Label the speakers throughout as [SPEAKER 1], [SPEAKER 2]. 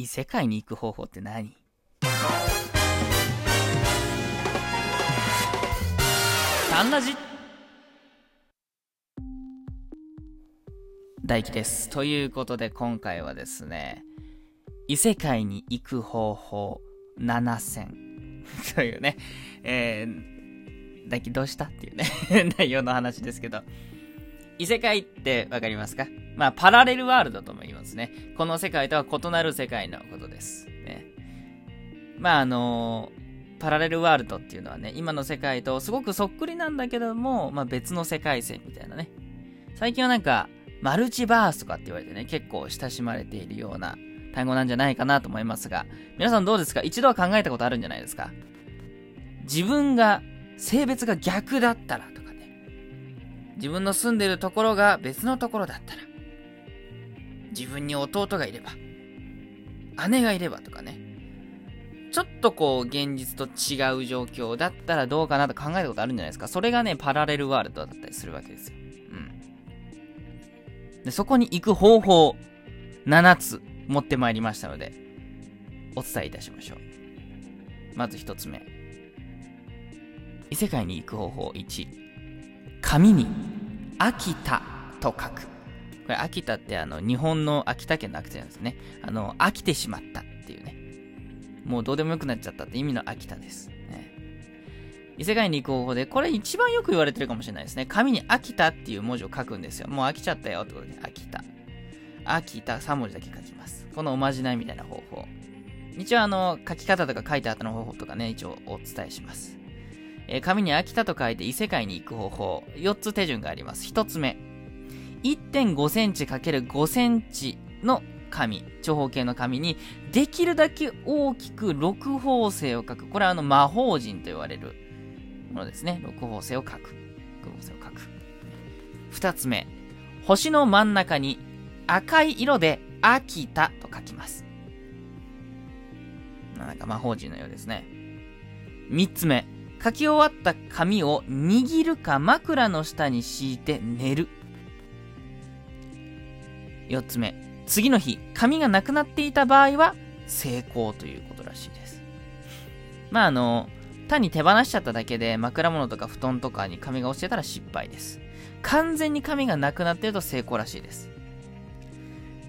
[SPEAKER 1] 異世界に行く方法って何？タンラジ。大輝です。ということで今回はですね、異世界に行く方法7選。というね、えー、大輝どうした？っていうね、内容の話ですけど、異世界ってわかりますか？まあ、パラレルワールドとも言いますね。この世界とは異なる世界のことです。ね。まあ、あのパラレルワールドっていうのはね、今の世界とすごくそっくりなんだけども、まあ別の世界線みたいなね。最近はなんか、マルチバースとかって言われてね、結構親しまれているような単語なんじゃないかなと思いますが、皆さんどうですか？一度は考えたことあるんじゃないですか？自分が、性別が逆だったらとかね。自分の住んでるところが別のところだったら。自分に弟がいれば。姉がいればとかね。ちょっとこう、現実と違う状況だったらどうかなと考えたことあるんじゃないですか。それがね、パラレルワールドだったりするわけですよ。うん。で、そこに行く方法、7つ持ってまいりましたので、お伝えいたしましょう。まず1つ目。異世界に行く方法1。紙に、秋田と書く。秋田ってあの、日本の秋田県の秋田なんですね。あの、飽きてしまったっていうね。もうどうでもよくなっちゃったって意味の秋田です。ね、異世界に行く方法で、これ一番よく言われてるかもしれないですね。紙に秋田っていう文字を書くんですよ。もう飽きちゃったよってことで、秋田。秋田3文字だけ書きます。このおまじないみたいな方法。一応あの、書き方とか書いた後の方法とかね、一応お伝えします。えー紙に秋田と書いて異世界に行く方法。4つ手順があります。1つ目。1.5センチ ×5 センチの紙、長方形の紙に、できるだけ大きく六方星を書く。これはあの魔法陣と言われるものですね。六方星を書く。六方星を書く。二つ目。星の真ん中に赤い色で秋田と書きます。なんか魔法陣のようですね。三つ目。書き終わった紙を握るか枕の下に敷いて寝る。四つ目。次の日、紙がなくなっていた場合は、成功ということらしいです。まあ、あの、単に手放しちゃっただけで枕元とか布団とかに紙が落ちてたら失敗です。完全に紙がなくなってると成功らしいです。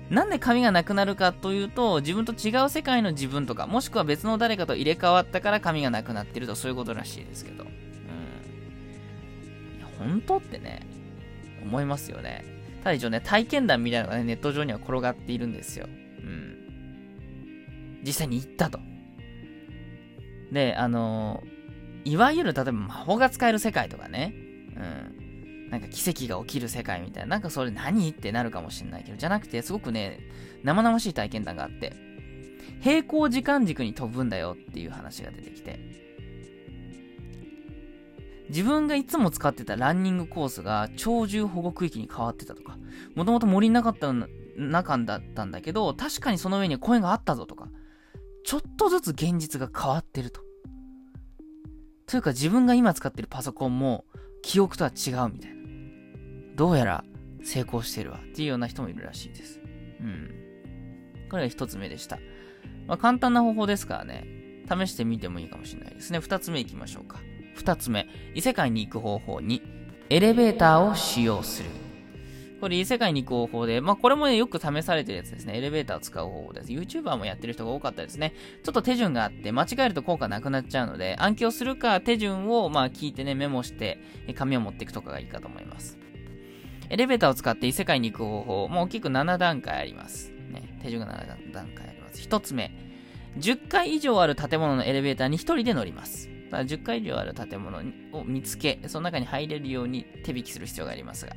[SPEAKER 1] なんで紙がなくなるかというと、自分と違う世界の自分とか、もしくは別の誰かと入れ替わったから紙がなくなってると、そういうことらしいですけど。うん。本当ってね、思いますよね。ただ一応ね、体験談みたいなのがね、ネット上には転がっているんですよ。うん。実際に行ったと。で、あのーいわゆる例えば魔法が使える世界とかね、うん。なんか奇跡が起きる世界みたいな、なんかそれ何？ってなるかもしれないけど、じゃなくて、すごくね、生々しい体験談があって、平行時間軸に飛ぶんだよっていう話が出てきて、自分がいつも使ってたランニングコースが鳥獣保護区域に変わってたとか、もともと森になかった中だったんだけど、確かにその上に声があったぞとか、ちょっとずつ現実が変わってると。というか自分が今使ってるパソコンも記憶とは違うみたいな。どうやら成功してるわっていうような人もいるらしいです。うん。これが一つ目でした。まあ簡単な方法ですからね、試してみてもいいかもしれないですね。二つ目いきましょうか。二つ目、異世界に行く方法に、エレベーターを使用する。これ異世界に行く方法で、まあこれもね、よく試されてるやつですね。エレベーターを使う方法です。YouTuber もやってる人が多かったですね。ちょっと手順があって、間違えると効果なくなっちゃうので、暗記をするか手順をまあ聞いてね、メモして、紙を持っていくとかがいいかと思います。エレベーターを使って異世界に行く方法、もう大きく7段階あります。ね、手順が7段階あります。1つ目、10階以上ある建物のエレベーターに1人で乗ります。10階以上ある建物を見つけ、その中に入れるように手引きする必要がありますが。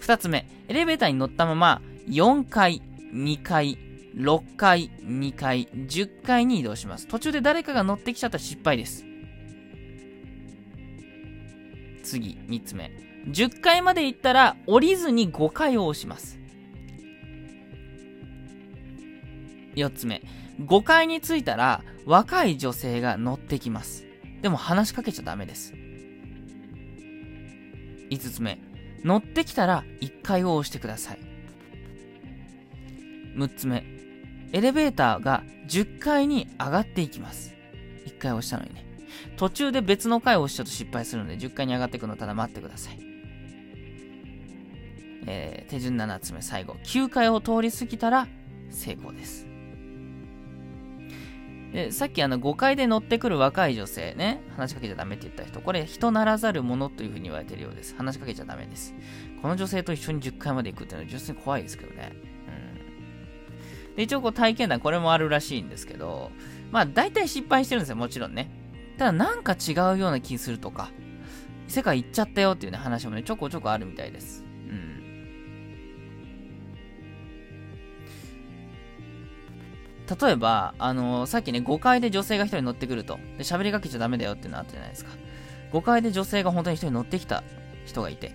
[SPEAKER 1] 2つ目、エレベーターに乗ったまま、4階、2階、6階、2階、10階に移動します。途中で誰かが乗ってきちゃったら失敗です。次、3つ目。10階まで行ったら、降りずに5階を押します。4つ目。5階に着いたら、若い女性が乗ってきます。でも話しかけちゃダメです。5つ目。乗ってきたら1階を押してください。6つ目。エレベーターが10階に上がっていきます。1回押したのにね。途中で別の階を押しちゃうと失敗するので、10階に上がっていくのただ待ってください。えー、手順7つ目、最後。9階を通り過ぎたら成功です。で、さっきあの5階で乗ってくる若い女性ね、話しかけちゃダメって言った人、これ人ならざるものというふうに言われてるようです。話しかけちゃダメです。この女性と一緒に10階まで行くっていうのは女性怖いですけどね。うん。で、一応こう体験談これもあるらしいんですけど、まあ大体失敗してるんですよ、もちろんね。ただなんか違うような気するとか、世界行っちゃったよっていうね話もね、ちょこちょこあるみたいです。例えば、あのー、さっきね、5階で女性が1人乗ってくると。で、喋りかけちゃダメだよっていうのあったじゃないですか。5階で女性が本当に1人乗ってきた人がいて、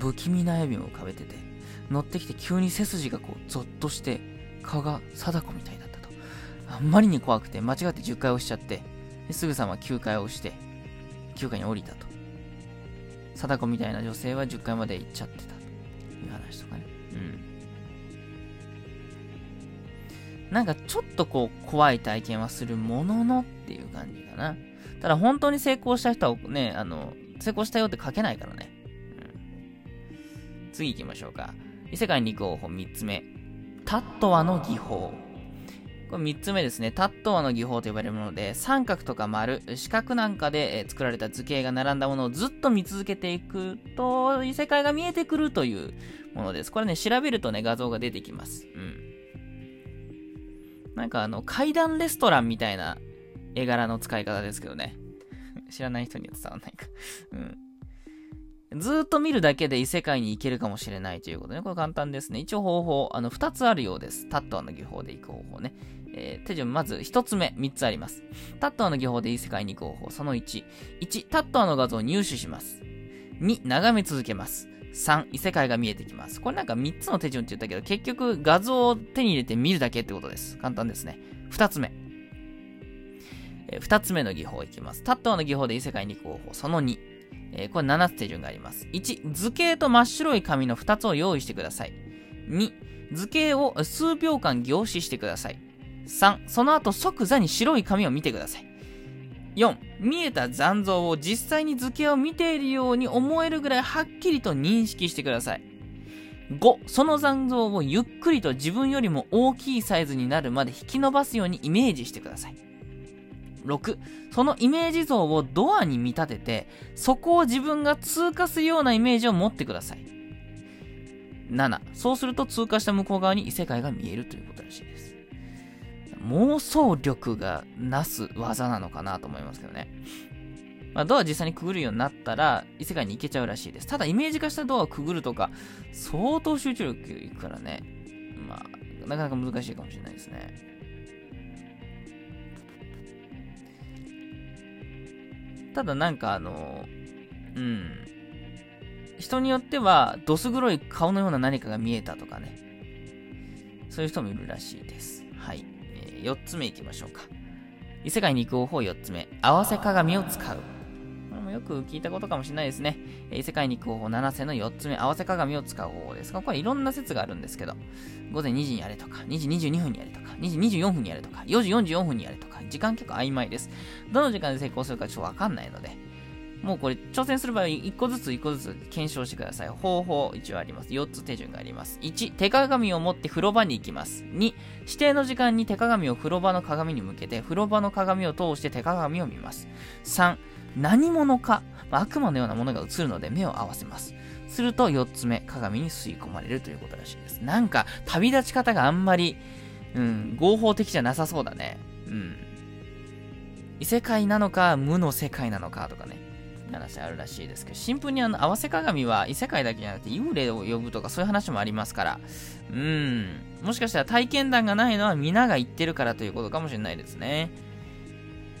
[SPEAKER 1] 不気味な笑みを浮かべてて、乗ってきて急に背筋がこう、ゾッとして、顔が貞子みたいだったと。あんまりに怖くて、間違って10階押しちゃって、すぐさま9階を押して、9階に降りたと。貞子みたいな女性は10階まで行っちゃってたという話とかね。うんなんかちょっとこう怖い体験はするもののっていう感じかな。ただ本当に成功した人はね、あの、成功したよって書けないからね。うん、次行きましょうか。異世界に行く方法3つ目。タットワの技法。これ3つ目ですね。タットワの技法と呼ばれるもので、三角とか丸、四角なんかで作られた図形が並んだものをずっと見続けていくと、異世界が見えてくるというものです。これね、調べるとね、画像が出てきます。うん。なんかあの、階段レストランみたいな絵柄の使い方ですけどね。知らない人には伝わんないか うん。ずーっと見るだけで異世界に行けるかもしれないということね。これ簡単ですね。一応方法、あの、二つあるようです。タットアの技法で行く方法ね。えー、手順、まず一つ目、三つあります。タットアの技法で異世界に行く方法、その1。1、タットアの画像を入手します。2、眺め続けます。3、異世界が見えてきます。これなんか3つの手順って言ったけど、結局画像を手に入れて見るだけってことです。簡単ですね。2つ目。え、2つ目の技法いきます。タットの技法で異世界に行く方法。その2。えー、これ7つ手順があります。1、図形と真っ白い紙の2つを用意してください。2、図形を数秒間凝視してください。3、その後即座に白い紙を見てください。4、見えた残像を実際に図形を見ているように思えるぐらいはっきりと認識してください。5、その残像をゆっくりと自分よりも大きいサイズになるまで引き伸ばすようにイメージしてください。6、そのイメージ像をドアに見立てて、そこを自分が通過するようなイメージを持ってください。7、そうすると通過した向こう側に異世界が見えるということらしいです。妄想力がなす技なのかなと思いますけどね。まあ、ドア実際にくぐるようになったら、異世界に行けちゃうらしいです。ただ、イメージ化したドアをくぐるとか、相当集中力いくからね。まあ、なかなか難しいかもしれないですね。ただ、なんかあの、うん。人によっては、どす黒い顔のような何かが見えたとかね。そういう人もいるらしいです。はい。4つ目いきましょうか。異世界に行く方法4つ目。合わせ鏡を使う。これもよく聞いたことかもしれないですね。異世界に行く方法7世の4つ目。合わせ鏡を使う方法ですが、これいろんな説があるんですけど、午前2時にやれとか、2時22分にやれとか、2時24分にやれとか、4時44分にやれとか、時間結構曖昧です。どの時間で成功するかちょっとわかんないので、もうこれ挑戦する場合、1個ずつ1個ずつ検証してください。方法一応あります。4つ手順があります。1、手鏡を持って風呂場に行きます。2、指定の時間に手鏡を風呂場の鏡に向けて、風呂場の鏡を通して手鏡を見ます。3、何者か、まあ、悪魔のようなものが映るので目を合わせます。すると4つ目、鏡に吸い込まれるということらしいです。なんか、旅立ち方があんまり、うん、合法的じゃなさそうだね。うん。異世界なのか、無の世界なのかとかね。話あるらしいですけど、シンプルにあの、合わせ鏡は異世界だけじゃなくて幽霊を呼ぶとかそういう話もありますから、うん、もしかしたら体験談がないのは皆が言ってるからということかもしれないですね。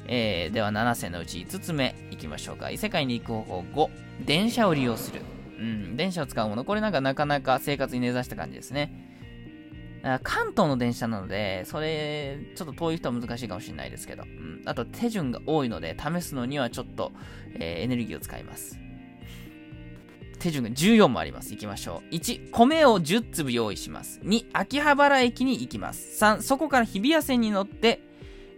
[SPEAKER 1] えー、では7選のうち5つ目いきましょうか。異世界に行く方法5、電車を利用する。うん、電車を使うもの。これなんかなかなか生活に根ざした感じですね。関東の電車なので、それ、ちょっと遠い人は難しいかもしれないですけど、うん、あと手順が多いので、試すのにはちょっと、えー、エネルギーを使います。手順が14もあります。行きましょう。1、米を10粒用意します。2、秋葉原駅に行きます。3、そこから日比谷線に乗って、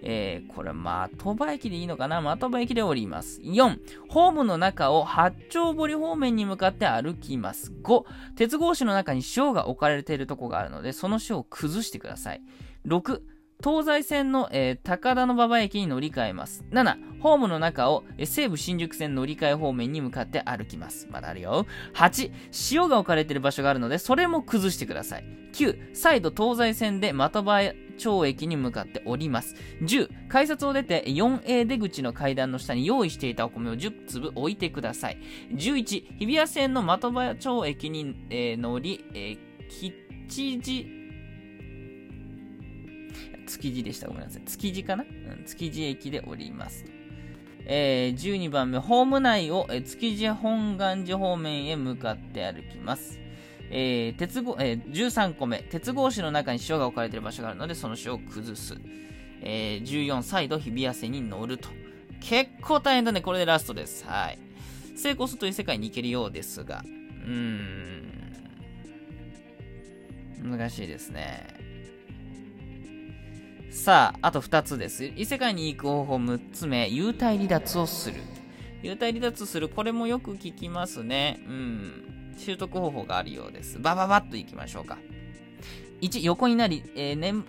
[SPEAKER 1] えー、これ、的場駅でいいのかな？的場駅で降ります。4、ホームの中を八丁堀方面に向かって歩きます。5、鉄格子の中に塩が置かれているとこがあるので、その塩を崩してください。6、東西線の、えー、高田馬場駅に乗り換えます。7、ホームの中を、えー、西武新宿線乗り換え方面に向かって歩きます。まだあるよ。8、塩が置かれている場所があるので、それも崩してください。9、再度東西線で的場町駅に向かって降ります。10、改札を出て 4A 出口の階段の下に用意していたお米を10粒置いてください。11、日比谷線の的場町駅に、えー、乗り、えー、吉次、築地でした。ごめんなさい。築地かな？うん、築地駅で降ります。えー、12番目、ホーム内を、えー、築地本願寺方面へ向かって歩きます。えー、鉄ご、えー、13個目、鉄格子の中に塩が置かれている場所があるので、その塩を崩す。えー、14、再度日比谷線に乗ると。結構大変だね。これでラストです。はい。成功するという世界に行けるようですが、うーん。難しいですね。さあ、あと2つです。異世界に行く方法6つ目、幽体離脱をする。幽体離脱する、これもよく聞きますね。うん。習得方法があるようです。バババッといきましょうか。1、横になり、えー、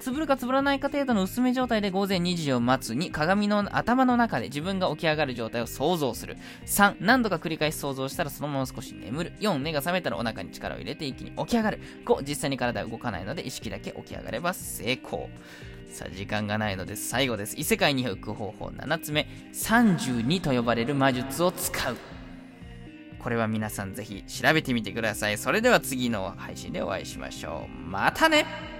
[SPEAKER 1] つぶるかつぶらないか程度の薄め状態で午前2時を待つに鏡の頭の中で自分が起き上がる状態を想像する。3何度か繰り返し想像したらそのまま少し眠る。4目が覚めたらお腹に力を入れて一気に起き上がる。5実際に体は動かないので意識だけ起き上がれば成功。さあ時間がないので最後です。異世界に行く方法7つ目。32と呼ばれる魔術を使う。これは皆さんぜひ調べてみてください。それでは次の配信でお会いしましょう。またね！